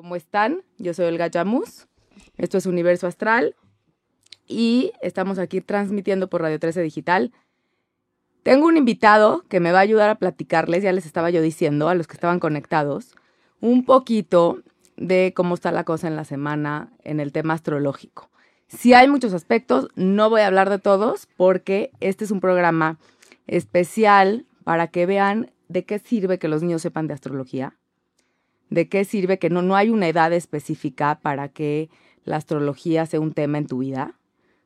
¿Cómo están? Yo soy Olga Yamus. Esto es Universo Astral y estamos aquí transmitiendo por Radio 13 Digital. Tengo un invitado que me va a ayudar a platicarles, ya les estaba yo diciendo a los que estaban conectados, un poquito de cómo está la cosa en la semana en el tema astrológico. Si hay muchos aspectos, no voy a hablar de todos porque este es un programa especial para que vean de qué sirve que los niños sepan de astrología de qué sirve que no, no hay una edad específica para que la astrología sea un tema en tu vida.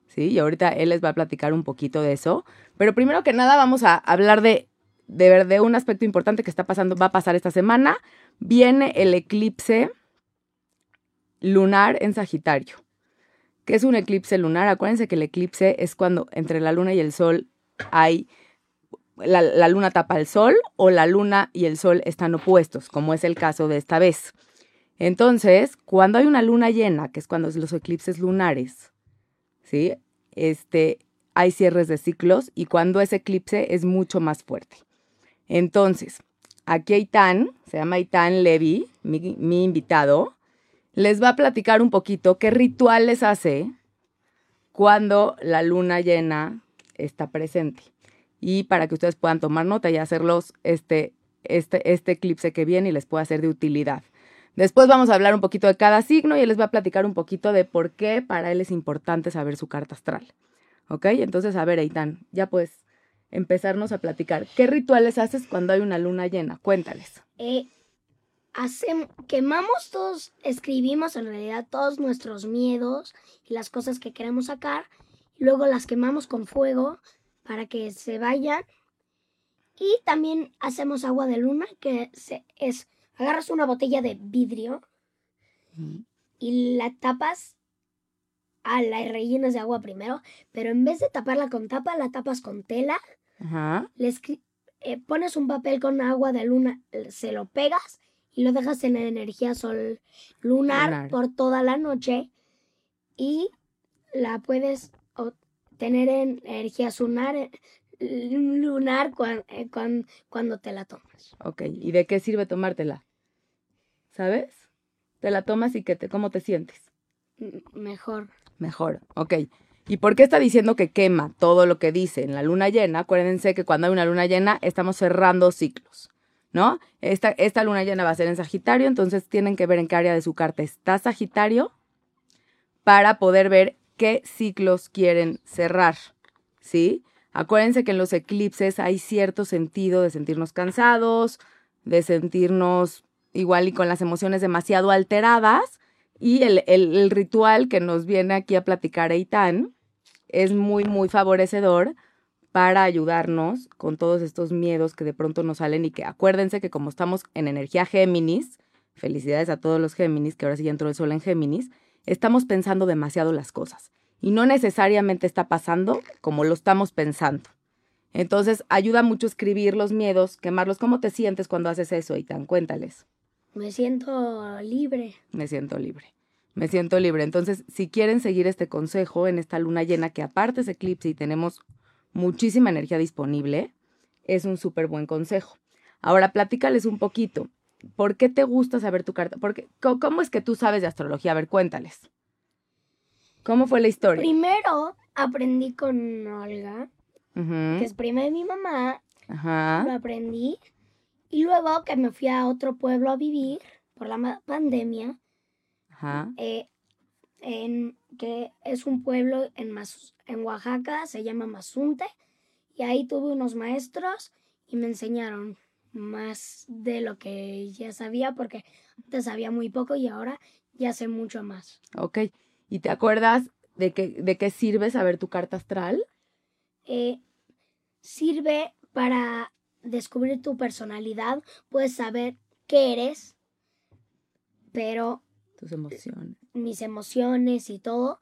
¿Sí? Y ahorita él les va a platicar un poquito de eso. Pero primero que nada vamos a hablar de, de, de un aspecto importante que está pasando, va a pasar esta semana. Viene el eclipse lunar en Sagitario. ¿Qué es un eclipse lunar? Acuérdense que el eclipse es cuando entre la luna y el sol hay la, luna tapa el sol o la luna y el sol están opuestos, como es el caso de esta vez. Entonces, cuando hay una luna llena, que es cuando los eclipses lunares, ¿sí? Este, hay cierres de ciclos y cuando ese eclipse es mucho más fuerte. Entonces, aquí Itán, se llama Itán Levi, mi, mi invitado, les va a platicar un poquito qué rituales hace cuando la luna llena está presente y para que ustedes puedan tomar nota y hacerlos este, este, este eclipse que viene y les pueda ser de utilidad. Después vamos a hablar un poquito de cada signo y les va a platicar un poquito de por qué para él es importante saber su carta astral. ¿Ok? Entonces, a ver, Eitan, ya puedes empezarnos a platicar. ¿Qué rituales haces cuando hay una luna llena? Cuéntales. Eh, quemamos todos, escribimos en realidad todos nuestros miedos y las cosas que queremos sacar. Luego las quemamos con fuego para que se vayan. Y también hacemos agua de luna, que se, es, agarras una botella de vidrio y la tapas, a la rellenas de agua primero, pero en vez de taparla con tapa, la tapas con tela. Le eh, pones un papel con agua de luna, se lo pegas y lo dejas en energía sol lunar. por toda la noche y la puedes tener energía lunar, lunar eh, cuando, te la tomas. Ok, ¿y de qué sirve tomártela? ¿Sabes? Te la tomas y que te, ¿cómo te sientes? Mejor. Mejor, ok. ¿Y por qué está diciendo que quema todo lo que dice en la luna llena? Acuérdense que cuando hay una luna llena estamos cerrando ciclos, ¿no? Esta, esta luna llena va a ser en Sagitario, entonces tienen que ver en qué área de su carta está Sagitario para poder ver qué ciclos quieren cerrar, ¿sí? Acuérdense que en los eclipses hay cierto sentido de sentirnos cansados, de sentirnos igual y con las emociones demasiado alteradas. Y el, ritual que nos viene aquí a platicar Eitan es muy, muy favorecedor para ayudarnos con todos estos miedos que de pronto nos salen y que acuérdense que como estamos en energía Géminis, felicidades a todos los Géminis, que ahora sí entró el sol en Géminis, estamos pensando demasiado las cosas y no necesariamente está pasando como lo estamos pensando. Entonces ayuda mucho escribir los miedos, quemarlos. ¿Cómo te sientes cuando haces eso, Itan? Cuéntales. Me siento libre. Me siento libre. Me siento libre. Entonces, si quieren seguir este consejo en esta luna llena, que aparte es eclipse y tenemos muchísima energía disponible, es un súper buen consejo. Ahora, platícales un poquito. ¿Por qué te gusta saber tu carta? Porque, ¿Cómo es que tú sabes de astrología? A ver, cuéntales. ¿Cómo fue la historia? Primero aprendí con Olga, que es prima de mi mamá. Ajá. Lo aprendí. Y luego que me fui a otro pueblo a vivir por la pandemia. Ajá. Eh, en, que es un pueblo en, en Oaxaca, se llama Mazunte. Y ahí tuve unos maestros y me enseñaron más de lo que ya sabía, porque antes sabía muy poco y ahora ya sé mucho más. Ok. ¿Y te acuerdas de, qué, de qué sirve saber tu carta astral? Eh, sirve para descubrir tu personalidad. Puedes saber qué eres, pero... Tus emociones. Mis emociones y todo.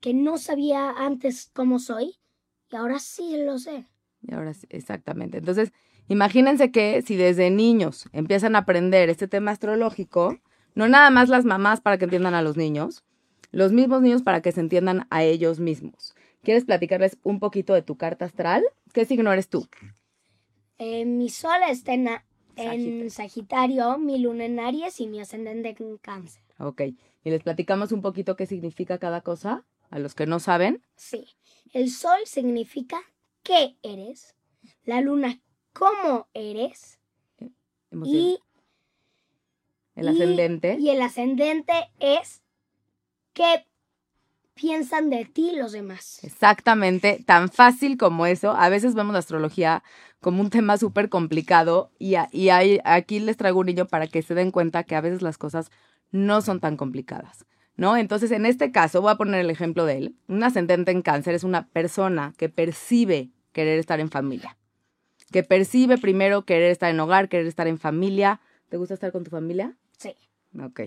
Que no sabía antes cómo soy y ahora sí lo sé. Y ahora sí, exactamente. Entonces, imagínense que si desde niños empiezan a aprender este tema astrológico, no nada más las mamás para que entiendan a los niños, los mismos niños para que se entiendan a ellos mismos. ¿Quieres platicarles un poquito de tu carta astral? ¿Qué signo eres tú? Eh, mi sol está en En Sagitario, mi luna en Aries y mi ascendente en Cáncer. Ok. ¿Y les platicamos un poquito qué significa cada cosa? A los que no saben. Sí. El sol significa qué eres. La luna, cómo eres. Hemos Y. El ascendente. y el ascendente es qué piensan de ti los demás. Exactamente, tan fácil como eso. A veces vemos la astrología como un tema súper complicado y, a- y aquí les traigo un niño para que se den cuenta que a veces las cosas no son tan complicadas, ¿no? Entonces, en este caso, voy a poner el ejemplo de él. Un ascendente en cáncer es una persona que percibe querer estar en familia, que percibe primero querer estar en hogar, querer estar en familia. ¿Te gusta estar con tu familia? Sí. Ok.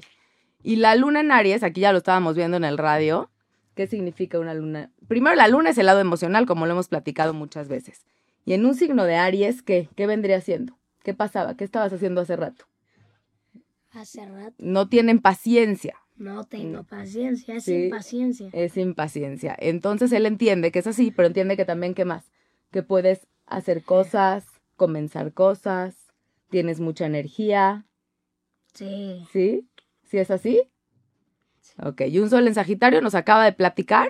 Y la luna en Aries, aquí ya lo estábamos viendo en el radio. ¿Qué significa una luna? Primero, la luna es el lado emocional, como lo hemos platicado muchas veces. Y en un signo de Aries, ¿qué? ¿Qué vendría siendo? ¿Qué pasaba? ¿Qué estabas haciendo hace rato? Hace rato No tienen paciencia, no tengo paciencia, es Sí. impaciencia. es impaciencia. Entonces él entiende que es así, pero entiende que también, ¿qué más? Que puedes hacer cosas, comenzar cosas, tienes mucha energía, Sí. ¿Sí? ¿Sí es así? Ok, y un sol en Sagitario nos acaba de platicar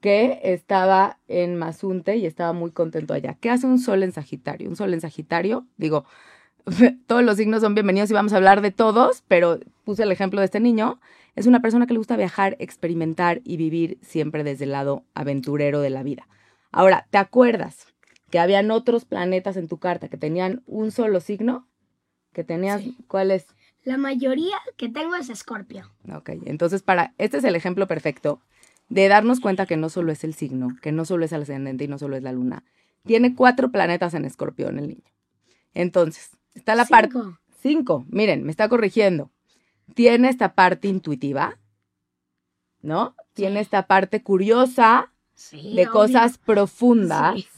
que estaba en Mazunte y estaba muy contento allá. ¿Qué hace un sol en Sagitario? Un sol en Sagitario, digo, todos los signos son bienvenidos y vamos a hablar de todos, pero puse el ejemplo de este niño. Es una persona que le gusta viajar, experimentar y vivir siempre desde el lado aventurero de la vida. Ahora, ¿te acuerdas que habían otros planetas en tu carta que tenían un solo signo? Que tenías, Sí. ¿cuál es? La mayoría que tengo es Escorpio. Ok, entonces para, este es el ejemplo perfecto de darnos cuenta que no solo es el signo, que no solo es el ascendente y no solo es la luna. Tiene cuatro planetas en escorpión el niño. Entonces, está la parte... Cinco. Cinco, miren, me está corrigiendo. Tiene esta parte intuitiva, ¿no? Tiene Sí. esta parte curiosa Sí, de obvio. cosas profundas, Sí.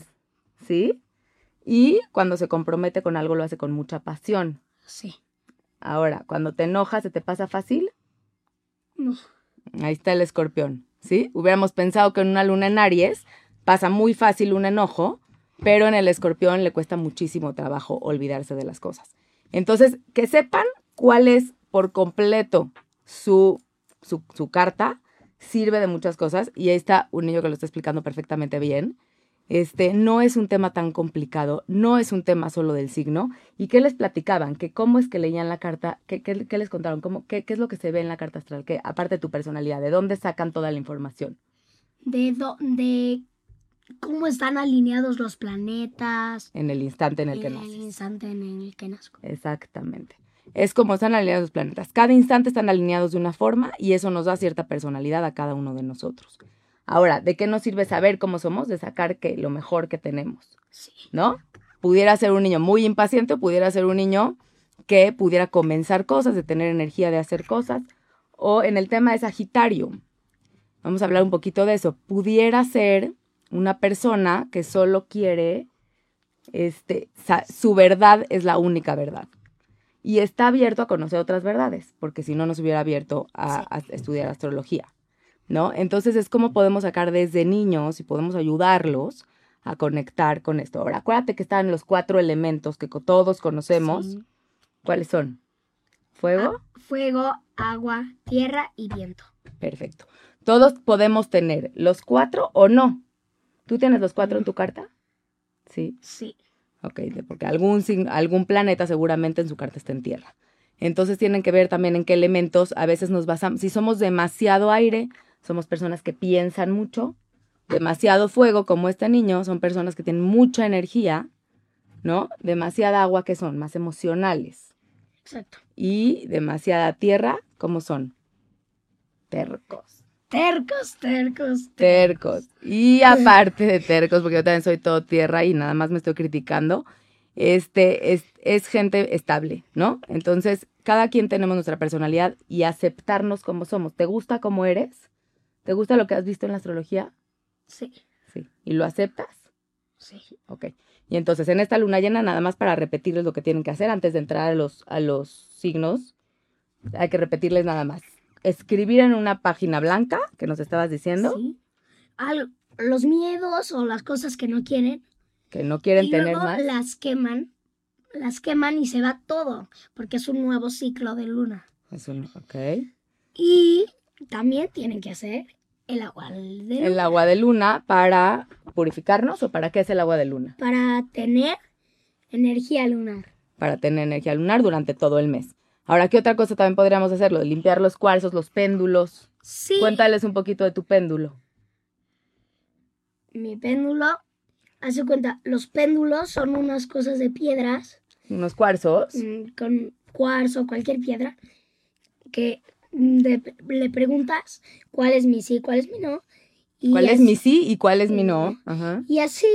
¿Sí? Y cuando se compromete con algo lo hace con mucha pasión. Sí. Ahora, cuando te enojas, ¿se te pasa fácil? No. Ahí está el escorpión, ¿sí? Hubiéramos pensado que en una luna en Aries pasa muy fácil un enojo, pero en el escorpión le cuesta muchísimo trabajo olvidarse de las cosas. Entonces, que sepan cuál es por completo su, su, su carta, sirve de muchas cosas y ahí está un niño que lo está explicando perfectamente bien. Este no es un tema tan complicado, no es un tema solo del signo. ¿Y qué les platicaban? Que cómo es que leían la carta, qué, qué- qué les contaron, ¿Cómo, qué, qué es lo que se ve en la carta astral, que aparte de tu personalidad, ¿de dónde sacan toda la información? De, do- de cómo están alineados los planetas. En el instante en el que en naces. el instante en el que nazco. Exactamente. Es como están alineados los planetas. Cada instante están alineados de una forma y eso nos da cierta personalidad a cada uno de nosotros. Ahora, ¿de qué nos sirve saber cómo somos? De sacar que lo mejor que tenemos, Sí. ¿no? Pudiera ser un niño muy impaciente, pudiera ser un niño que pudiera comenzar cosas, de tener energía de hacer cosas. O en el tema de Sagitario, vamos a hablar un poquito de eso. Pudiera ser una persona que solo quiere, este, su verdad es la única verdad. Y está abierto a conocer otras verdades, porque si no, no se hubiera abierto a, Sí. a estudiar astrología, ¿no? Entonces es como podemos sacar desde niños y podemos ayudarlos a conectar con esto. Ahora, acuérdate que están los cuatro elementos que todos conocemos. Sí. ¿Cuáles son? ¿Fuego? Ah, fuego, agua, tierra y viento. Perfecto. Todos podemos tener los cuatro o no. ¿Tú tienes los cuatro en tu carta? Sí. Sí. Ok, porque algún, algún planeta seguramente en su carta está en tierra. Entonces tienen que ver también en qué elementos a veces nos basamos. Si somos demasiado aire, somos personas que piensan mucho. Demasiado fuego, como este niño, son personas que tienen mucha energía, ¿no? Demasiada agua, que son más emocionales. Exacto. Y demasiada tierra, como son? Tercos. Tercos, tercos. Tercos. Y aparte de tercos, porque yo también soy todo tierra y nada más me estoy criticando, este es, es gente estable, ¿no? Entonces, cada quien tenemos nuestra personalidad y aceptarnos como somos. ¿Te gusta como eres? ¿Te gusta lo que has visto en la astrología? Sí. Sí. ¿Y lo aceptas? Sí. Ok. Y entonces, en esta luna llena, nada más para repetirles lo que tienen que hacer antes de entrar a los, a los signos, hay que repetirles nada más. Escribir en una página blanca, que nos estabas diciendo, Sí. Al- los miedos o las cosas que no quieren. que no quieren y tener luego más. las queman. las queman y se va todo, porque es un nuevo ciclo de luna. Es un, ok. Y también tienen que hacer el agua de luna El agua de luna para purificarnos o para qué es el agua de luna? para tener energía lunar. Para tener energía lunar durante todo el mes. Ahora, ¿qué otra cosa también podríamos hacerlo? Limpiar los cuarzos, los péndulos. Sí, Cuéntales un poquito de tu péndulo. mi péndulo, hace cuenta, los péndulos son unas cosas de piedras Unos cuarzos. mm, con cuarzo, cualquier piedra, que de- le preguntas cuál es mi sí, cuál es mi no. y ¿Cuál es mi sí y cuál es mi no? Ajá. Y así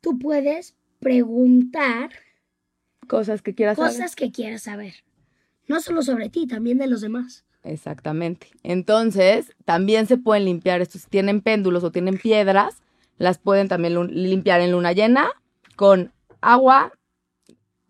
tú puedes preguntar Cosas que quieras saber. cosas que quieras saber. No solo sobre ti, también de los demás. Exactamente. Entonces, también se pueden limpiar estos. Si tienen péndulos o tienen piedras, las pueden también limpiar en luna llena con agua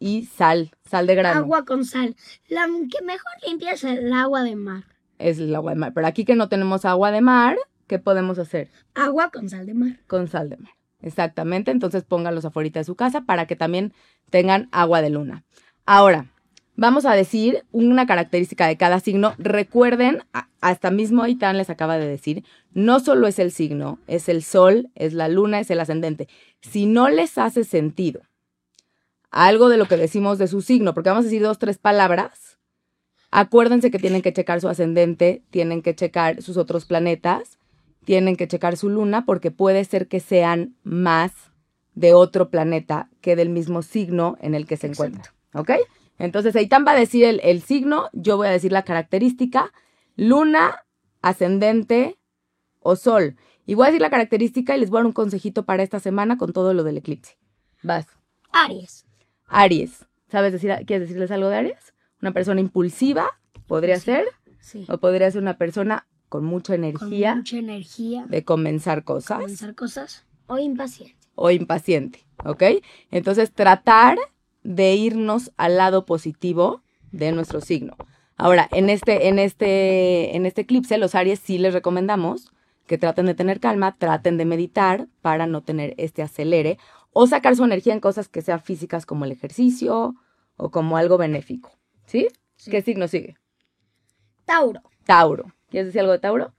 y sal, sal de grano. Agua con sal. La que mejor limpia es el agua de mar. Es el agua de mar. Pero aquí que no tenemos agua de mar, ¿qué podemos hacer? Agua con sal de mar. Con sal de mar. Exactamente. Entonces pónganlos afuera de su casa para que también tengan agua de luna. Ahora, vamos a decir una característica de cada signo. Recuerden, hasta mismo Itán les acaba de decir, no solo es el signo, es el sol, es la luna, es el ascendente. Si no les hace sentido algo de lo que decimos de su signo, porque vamos a decir dos, tres palabras, acuérdense que tienen que checar su ascendente, tienen que checar sus otros planetas, tienen que checar su luna, porque puede ser que sean más de otro planeta que del mismo signo en el que se encuentra. ¿Ok? Entonces, Eitan va a decir el, el signo, yo voy a decir la característica, luna, ascendente o sol. Y voy a decir la característica y les voy a dar un consejito para esta semana con todo lo del eclipse. Vas. Aries. Aries. ¿Sabes decir, quieres decirles algo de Aries? Una persona impulsiva, podría Sí. ser, Sí. o podría ser una persona con mucha Con energía mucha energía. de comenzar cosas Comenzar cosas. O impaciente. o impaciente, ¿ok? Entonces, tratar de irnos al lado positivo de nuestro signo. Ahora, en este, en este, en este eclipse, los Aries sí les recomendamos que traten de tener calma, traten de meditar para no tener este acelere o sacar su energía en cosas que sean físicas como el ejercicio o como algo benéfico, ¿sí? Sí. ¿Qué signo sigue? Tauro. Tauro. ¿Quieres decir algo de Tauro?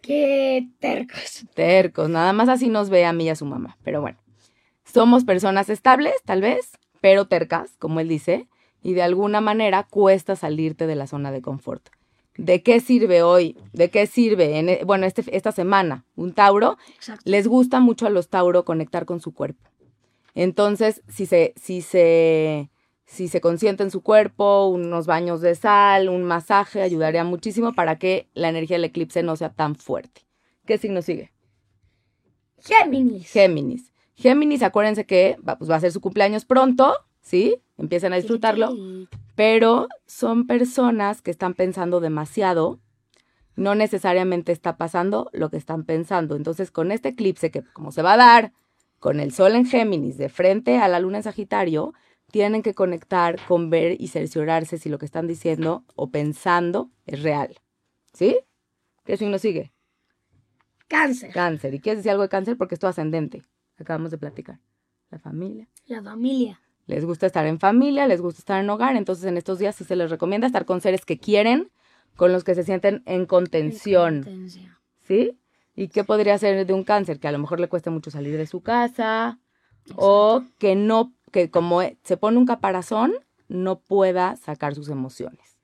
Qué tercos. tercos, nada más así nos ve a mí y a su mamá. Pero bueno, somos personas estables, tal vez, pero tercas, como él dice, y de alguna manera cuesta salirte de la zona de confort. ¿De qué sirve hoy? ¿De qué sirve, en, e- bueno, este, esta semana, un Tauro? Exacto. Les gusta mucho a los Tauro conectar con su cuerpo. Entonces, si se, si se, si se consiente en su cuerpo, unos baños de sal, un masaje, ayudaría muchísimo para que la energía del eclipse no sea tan fuerte. ¿Qué signo sigue? Géminis. Géminis. Géminis, acuérdense que va, pues va a ser su cumpleaños pronto, ¿sí? Empiecen a disfrutarlo, pero son personas que están pensando demasiado. No necesariamente está pasando lo que están pensando. Entonces, con este eclipse, que como se va a dar con el sol en Géminis de frente a la luna en Sagitario, tienen que conectar con ver y cerciorarse si lo que están diciendo o pensando es real. ¿Sí? ¿Qué signo sigue? Cáncer. Cáncer. ¿Y quieres decir algo de cáncer? Porque es tu ascendente. Acabamos de platicar. La familia. La familia. Les gusta estar en familia, les gusta estar en hogar. Entonces, en estos días sí se les recomienda estar con seres que quieren, con los que se sienten en contención. Contención. ¿Sí? ¿Y qué podría ser de un cáncer? Que a lo mejor le cueste mucho salir de su casa o que no, que como se pone un caparazón, no pueda sacar sus emociones.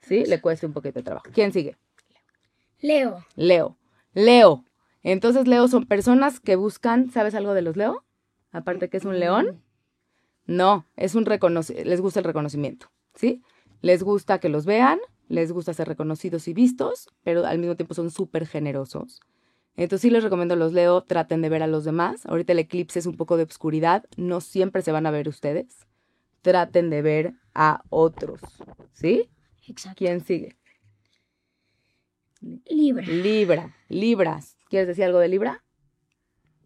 ¿Sí? Le cueste un poquito de trabajo. ¿Quién sigue? Leo. Leo. Leo. Entonces, Leo son personas que buscan, ¿sabes algo de los Leo? Aparte que es un león. No, es un les gusta el reconocimiento, ¿sí? Les gusta que los vean, les gusta ser reconocidos y vistos, pero al mismo tiempo son súper generosos. Entonces sí les recomiendo los Leo, traten de ver a los demás. Ahorita el eclipse es un poco de obscuridad, no siempre se van a ver ustedes. Traten de ver a otros, ¿sí? Exacto. ¿Quién sigue? Libra. Libra, Libras. ¿Quieres decir algo de Libra?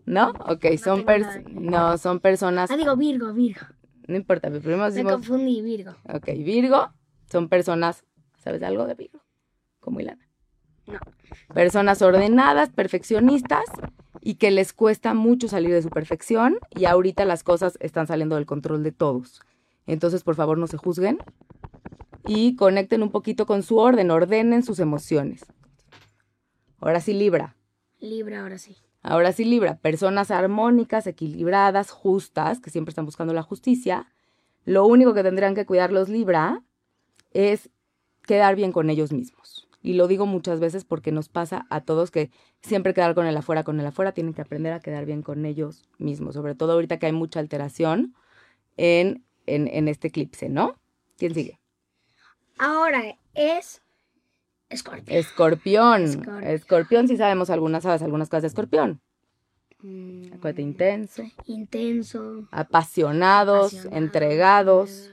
¿No? Ok, son, tengo pers- nada que ver. no, son personas, Ah, digo Virgo, Virgo. no importa, pero primero Me decimos, confundí, Virgo. ok, Virgo, son personas, ¿sabes algo de Virgo? Como Ilana. No. Personas ordenadas, perfeccionistas y que les cuesta mucho salir de su perfección y ahorita las cosas están saliendo del control de todos. Entonces, por favor, no se juzguen y conecten un poquito con su orden, ordenen sus emociones. Ahora sí, Libra. Libra, ahora sí. Ahora sí, Libra, personas armónicas, equilibradas, justas, que siempre están buscando la justicia. Lo único que tendrían que cuidar los Libra es quedar bien con ellos mismos. Y lo digo muchas veces porque nos pasa a todos que siempre quedar con el afuera, con el afuera, tienen que aprender a quedar bien con ellos mismos, sobre todo ahorita que hay mucha alteración en, en, en este eclipse, ¿no? ¿Quién sigue? Ahora es Escorpio. Escorpión. Escorpio. Escorpión, sí sabemos algunas, sabes algunas cosas de escorpión. Mm, Acuérdate, intenso, Intenso. apasionados, apasionado. entregados.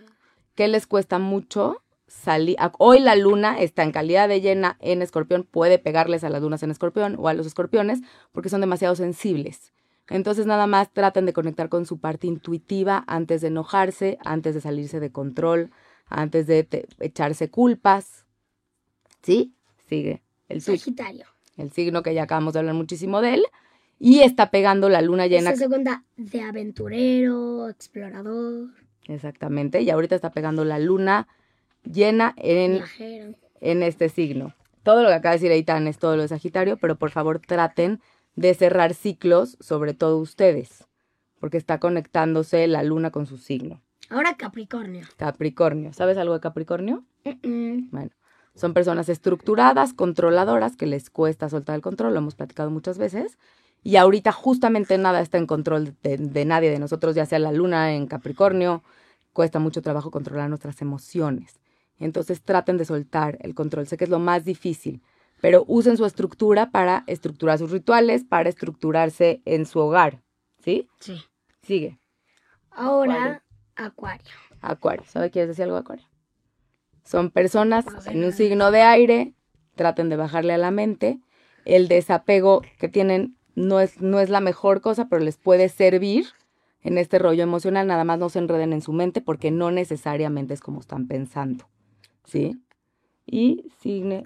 ¿Qué les cuesta mucho? Salir. Hoy la luna está en calidad de llena en escorpión, puede pegarles a las lunas en escorpión o a los escorpiones porque son demasiado sensibles. Entonces nada más traten de conectar con su parte intuitiva antes de enojarse, antes de salirse de control, antes de echarse culpas. ¿Sí? Sigue el Sagitario. el signo que ya acabamos de hablar muchísimo de él. Y está pegando la luna llena. Esta segunda de aventurero, explorador, Exactamente. Y ahorita está pegando la luna llena en, viajero. en este signo. Todo lo que acaba de decir Eitan es todo lo de Sagitario, pero por favor traten de cerrar ciclos, sobre todo ustedes, porque está conectándose la luna con su signo. Ahora Capricornio. Capricornio. ¿Sabes algo de Capricornio? Bueno, son personas estructuradas, controladoras, que les cuesta soltar el control, lo hemos platicado muchas veces. Y ahorita justamente nada está en control de, de nadie de nosotros, ya sea la luna en Capricornio, cuesta mucho trabajo controlar nuestras emociones. Entonces traten de soltar el control. Sé que es lo más difícil, pero usen su estructura para estructurar sus rituales, para estructurarse en su hogar. ¿Sí? Sí. Sigue. Ahora Acuario. Acuario. ¿Sabe quieres decir algo, Acuario? Son personas en un signo de aire, traten de bajarle a la mente. El desapego que tienen no es, no es la mejor cosa, pero les puede servir en este rollo emocional. Nada más no se enreden en su mente porque no necesariamente es como están pensando. ¿Sí? Y signo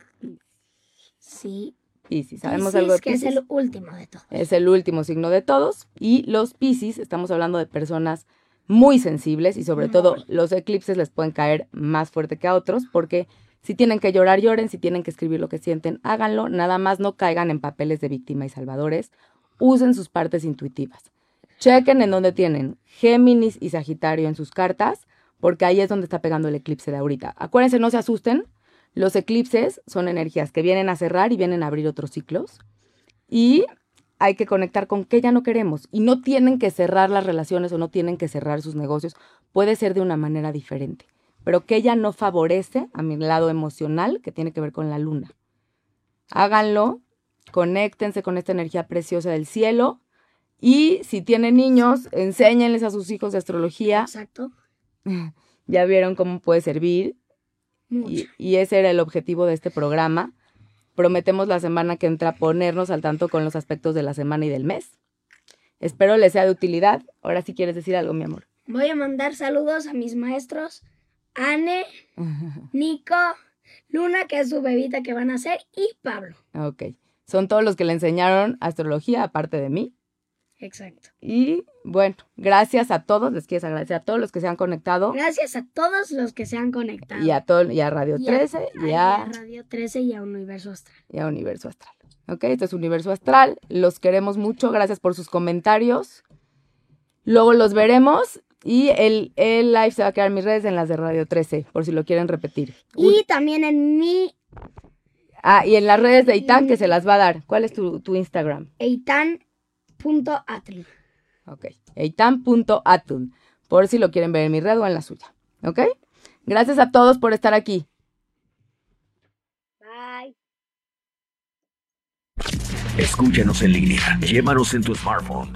Sí. Piscis. ¿Sabemos Piscis, algo de que es el último de todos. Es el último signo de todos. Y los Piscis, estamos hablando de personas muy sensibles y sobre todo los eclipses les pueden caer más fuerte que a otros porque si tienen que llorar, lloren, si tienen que escribir lo que sienten, háganlo. Nada más no caigan en papeles de víctima y salvadores. Usen sus partes intuitivas. Chequen en dónde tienen Géminis y Sagitario en sus cartas porque ahí es donde está pegando el eclipse de ahorita. Acuérdense, no se asusten. Los eclipses son energías que vienen a cerrar y vienen a abrir otros ciclos. Y hay que conectar con qué ya no queremos. Y no tienen que cerrar las relaciones o no tienen que cerrar sus negocios. Puede ser de una manera diferente. Pero que ella no favorece a mi lado emocional que tiene que ver con la luna. Háganlo, conéctense con esta energía preciosa del cielo. Y si tienen niños, enséñenles a sus hijos de astrología. Exacto. Ya vieron cómo puede servir. Mucho. Y, y ese era el objetivo de este programa. Prometemos la semana que entra ponernos al tanto con los aspectos de la semana y del mes. Espero les sea de utilidad. Ahora sí quieres decir algo, mi amor. Voy a mandar saludos a mis maestros, Anne, Nico, Luna, que es su bebita que van a hacer, y Pablo. ok. Son todos los que le enseñaron astrología, aparte de mí. Exacto. Y bueno, gracias a todos. Les quiero agradecer a todos los que se han conectado. Gracias a todos los que se han conectado. Y a, todo, y a Radio Y a- 13 y a, a Radio 13 y a Universo Astral. y a Universo Astral. Ok, esto es Universo Astral. Los queremos mucho. Gracias por sus comentarios. Luego los veremos. Y el, el live se va a quedar en mis redes en las de Radio 13, por si lo quieren repetir. Y también en mi Ah, y en las redes de Itán que se las va a dar. ¿Cuál es tu, tu Instagram? eitan.atl. Ok. eitan.atun. Por si lo quieren ver en mi red o en la suya. ¿Ok? Gracias a todos por estar aquí. Bye. Escúchanos en línea. Llévanos en tu smartphone,